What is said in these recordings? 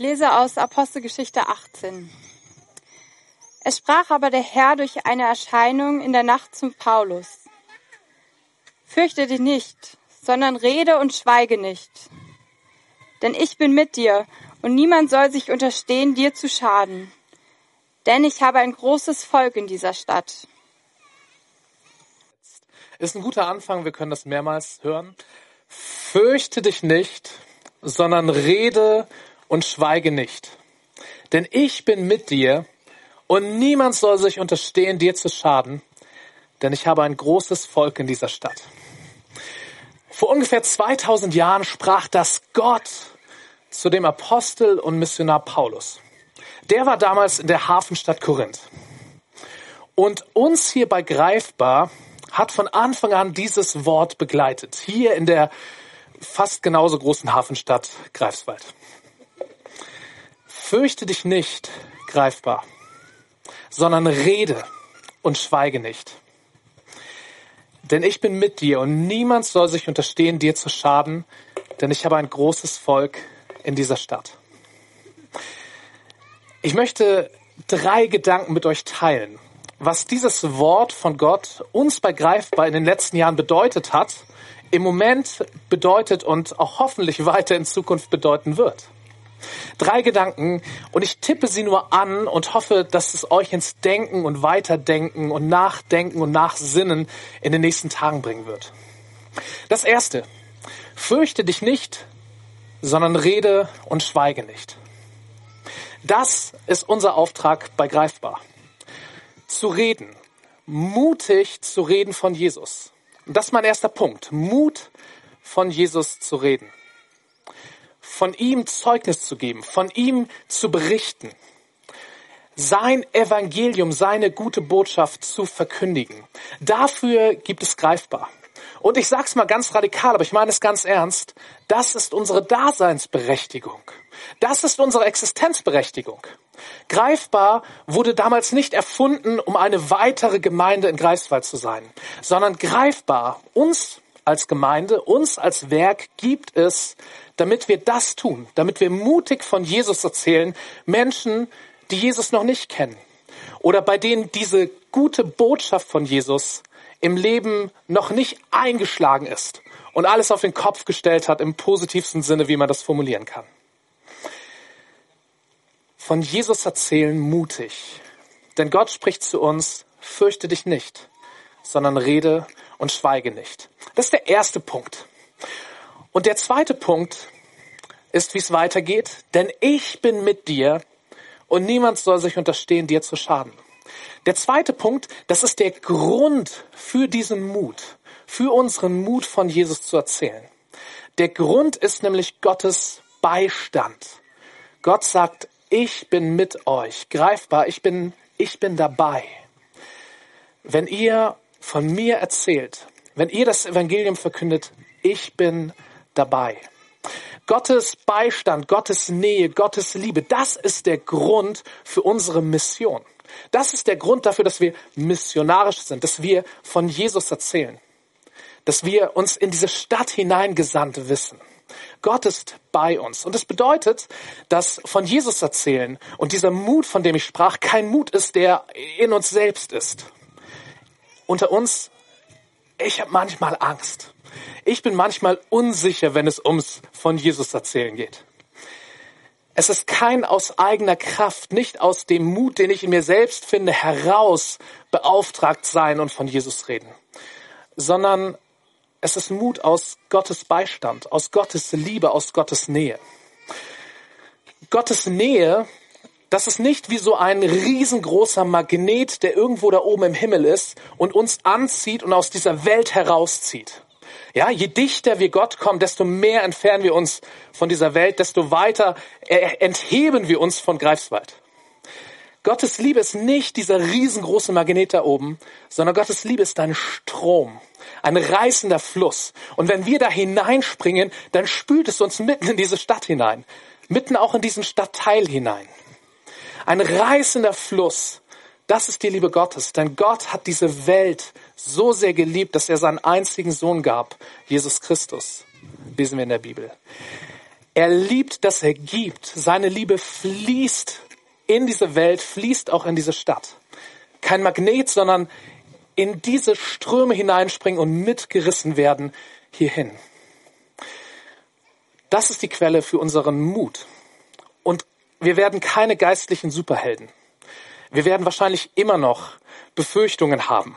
lese aus Apostelgeschichte 18. Es sprach aber der Herr durch eine Erscheinung in der Nacht zum Paulus. Fürchte dich nicht, sondern rede und schweige nicht. Denn ich bin mit dir und niemand soll sich unterstehen, dir zu schaden. Denn ich habe ein großes Volk in dieser Stadt. Ist ein guter Anfang, wir können das mehrmals hören. Fürchte dich nicht, sondern rede und schweige nicht. Denn ich bin mit dir und niemand soll sich unterstehen, dir zu schaden, denn ich habe ein großes Volk in dieser Stadt. Vor ungefähr 2000 Jahren sprach das Gott zu dem Apostel und Missionar Paulus. Der war damals in der Hafenstadt Korinth. Und uns hier bei Greifbar hat von Anfang an dieses Wort begleitet. Hier in der fast genauso großen Hafenstadt Greifswald. Fürchte dich nicht, greifbar, sondern rede und schweige nicht. Denn ich bin mit dir und niemand soll sich unterstehen, dir zu schaden, denn ich habe ein großes Volk in dieser Stadt. Ich möchte drei Gedanken mit euch teilen, was dieses Wort von Gott uns bei Greifbar in den letzten Jahren bedeutet hat im Moment bedeutet und auch hoffentlich weiter in Zukunft bedeuten wird. Drei Gedanken und ich tippe sie nur an und hoffe, dass es euch ins Denken und Weiterdenken und Nachdenken und Nachsinnen in den nächsten Tagen bringen wird. Das erste. Fürchte dich nicht, sondern rede und schweige nicht. Das ist unser Auftrag bei Greifbar. Zu reden. Mutig zu reden von Jesus. Das ist mein erster Punkt. Mut, von Jesus zu reden. Von ihm Zeugnis zu geben, von ihm zu berichten. Sein Evangelium, seine gute Botschaft zu verkündigen. Dafür gibt es greifbar. Und ich sag's mal ganz radikal, aber ich meine es ganz ernst. Das ist unsere Daseinsberechtigung. Das ist unsere Existenzberechtigung. Greifbar wurde damals nicht erfunden, um eine weitere Gemeinde in Greifswald zu sein, sondern greifbar uns als Gemeinde, uns als Werk gibt es, damit wir das tun, damit wir mutig von Jesus erzählen, Menschen, die Jesus noch nicht kennen. Oder bei denen diese gute Botschaft von Jesus im Leben noch nicht eingeschlagen ist und alles auf den Kopf gestellt hat im positivsten Sinne, wie man das formulieren kann. Von Jesus erzählen mutig. Denn Gott spricht zu uns, fürchte dich nicht, sondern rede und schweige nicht. Das ist der erste Punkt. Und der zweite Punkt ist, wie es weitergeht. Denn ich bin mit dir und niemand soll sich unterstehen, dir zu schaden. Der zweite Punkt, das ist der Grund für diesen Mut, für unseren Mut von Jesus zu erzählen. Der Grund ist nämlich Gottes Beistand. Gott sagt, ich bin mit euch, greifbar, ich bin, ich bin dabei. Wenn ihr von mir erzählt, wenn ihr das Evangelium verkündet, ich bin dabei. Gottes Beistand, Gottes Nähe, Gottes Liebe, das ist der Grund für unsere Mission. Das ist der Grund dafür, dass wir missionarisch sind, dass wir von Jesus erzählen, dass wir uns in diese Stadt hineingesandt wissen. Gott ist bei uns. Und das bedeutet, dass von Jesus erzählen und dieser Mut, von dem ich sprach, kein Mut ist, der in uns selbst ist. Unter uns, ich habe manchmal Angst. Ich bin manchmal unsicher, wenn es ums von Jesus erzählen geht. Es ist kein aus eigener Kraft, nicht aus dem Mut, den ich in mir selbst finde, heraus beauftragt sein und von Jesus reden, sondern es ist Mut aus Gottes Beistand, aus Gottes Liebe, aus Gottes Nähe. Gottes Nähe, das ist nicht wie so ein riesengroßer Magnet, der irgendwo da oben im Himmel ist und uns anzieht und aus dieser Welt herauszieht. Ja, je dichter wir Gott kommen, desto mehr entfernen wir uns von dieser Welt, desto weiter entheben wir uns von Greifswald. Gottes Liebe ist nicht dieser riesengroße Magnet da oben, sondern Gottes Liebe ist ein Strom, ein reißender Fluss. Und wenn wir da hineinspringen, dann spült es uns mitten in diese Stadt hinein, mitten auch in diesen Stadtteil hinein. Ein reißender Fluss, das ist die Liebe Gottes, denn Gott hat diese Welt so sehr geliebt, dass er seinen einzigen Sohn gab, Jesus Christus, lesen wir in der Bibel. Er liebt, dass er gibt. Seine Liebe fließt in diese Welt, fließt auch in diese Stadt. Kein Magnet, sondern in diese Ströme hineinspringen und mitgerissen werden hierhin. Das ist die Quelle für unseren Mut. Und wir werden keine geistlichen Superhelden. Wir werden wahrscheinlich immer noch Befürchtungen haben.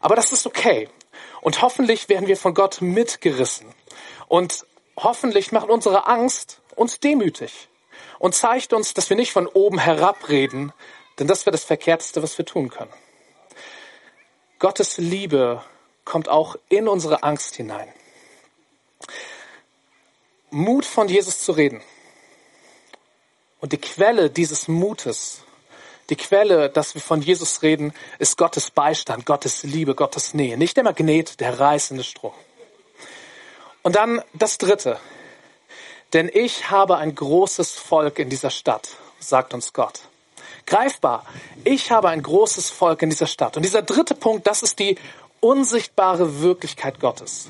Aber das ist okay. Und hoffentlich werden wir von Gott mitgerissen. Und hoffentlich macht unsere Angst uns demütig und zeigt uns, dass wir nicht von oben herab reden, denn das wäre das Verkehrteste, was wir tun können. Gottes Liebe kommt auch in unsere Angst hinein. Mut von Jesus zu reden. Und die Quelle dieses Mutes die Quelle, dass wir von Jesus reden, ist Gottes Beistand, Gottes Liebe, Gottes Nähe. Nicht der Magnet, der reißende Strom. Und dann das Dritte. Denn ich habe ein großes Volk in dieser Stadt, sagt uns Gott. Greifbar. Ich habe ein großes Volk in dieser Stadt. Und dieser dritte Punkt, das ist die unsichtbare Wirklichkeit Gottes.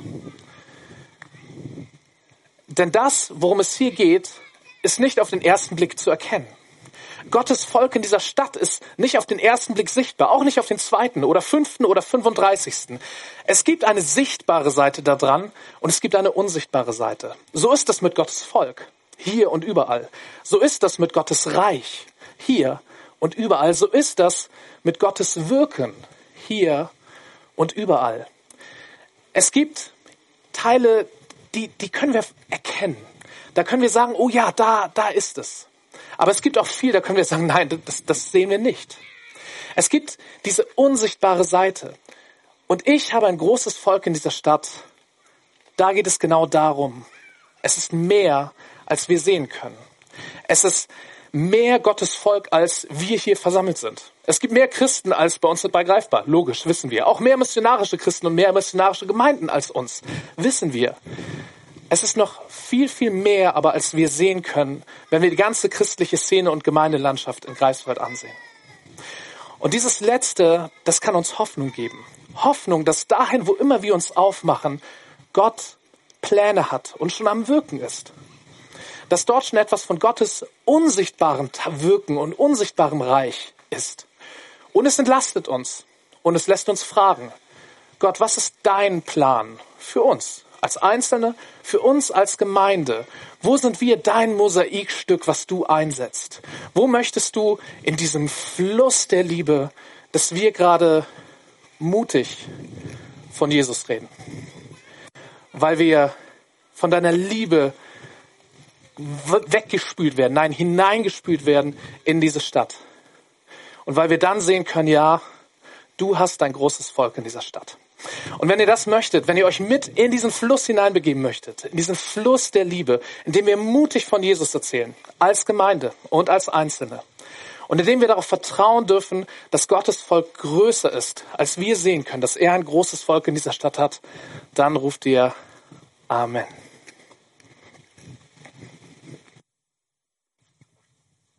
Denn das, worum es hier geht, ist nicht auf den ersten Blick zu erkennen. Gottes Volk in dieser Stadt ist nicht auf den ersten Blick sichtbar, auch nicht auf den zweiten oder fünften oder fünfunddreißigsten. Es gibt eine sichtbare Seite daran und es gibt eine unsichtbare Seite. So ist das mit Gottes Volk, hier und überall. So ist das mit Gottes Reich, hier und überall. So ist das mit Gottes Wirken, hier und überall. Es gibt Teile, die, die können wir erkennen. Da können wir sagen, oh ja, da, da ist es. Aber es gibt auch viel, da können wir sagen, nein, das, das sehen wir nicht. Es gibt diese unsichtbare Seite. Und ich habe ein großes Volk in dieser Stadt. Da geht es genau darum. Es ist mehr, als wir sehen können. Es ist mehr Gottes Volk, als wir hier versammelt sind. Es gibt mehr Christen als bei uns bei Greifbar. Logisch, wissen wir. Auch mehr missionarische Christen und mehr missionarische Gemeinden als uns. Wissen wir. Es ist noch viel, viel mehr, aber als wir sehen können, wenn wir die ganze christliche Szene und Gemeindelandschaft in Greifswald ansehen. Und dieses Letzte, das kann uns Hoffnung geben. Hoffnung, dass dahin, wo immer wir uns aufmachen, Gott Pläne hat und schon am Wirken ist. Dass dort schon etwas von Gottes unsichtbarem Wirken und unsichtbarem Reich ist. Und es entlastet uns. Und es lässt uns fragen, Gott, was ist dein Plan für uns? Als Einzelne, für uns als Gemeinde. Wo sind wir dein Mosaikstück, was du einsetzt? Wo möchtest du in diesem Fluss der Liebe, dass wir gerade mutig von Jesus reden? Weil wir von deiner Liebe weggespült werden, nein, hineingespült werden in diese Stadt. Und weil wir dann sehen können, ja, du hast ein großes Volk in dieser Stadt. Und wenn ihr das möchtet, wenn ihr euch mit in diesen Fluss hineinbegeben möchtet, in diesen Fluss der Liebe, in dem wir mutig von Jesus erzählen, als Gemeinde und als Einzelne, und in dem wir darauf vertrauen dürfen, dass Gottes Volk größer ist, als wir sehen können, dass er ein großes Volk in dieser Stadt hat, dann ruft ihr Amen.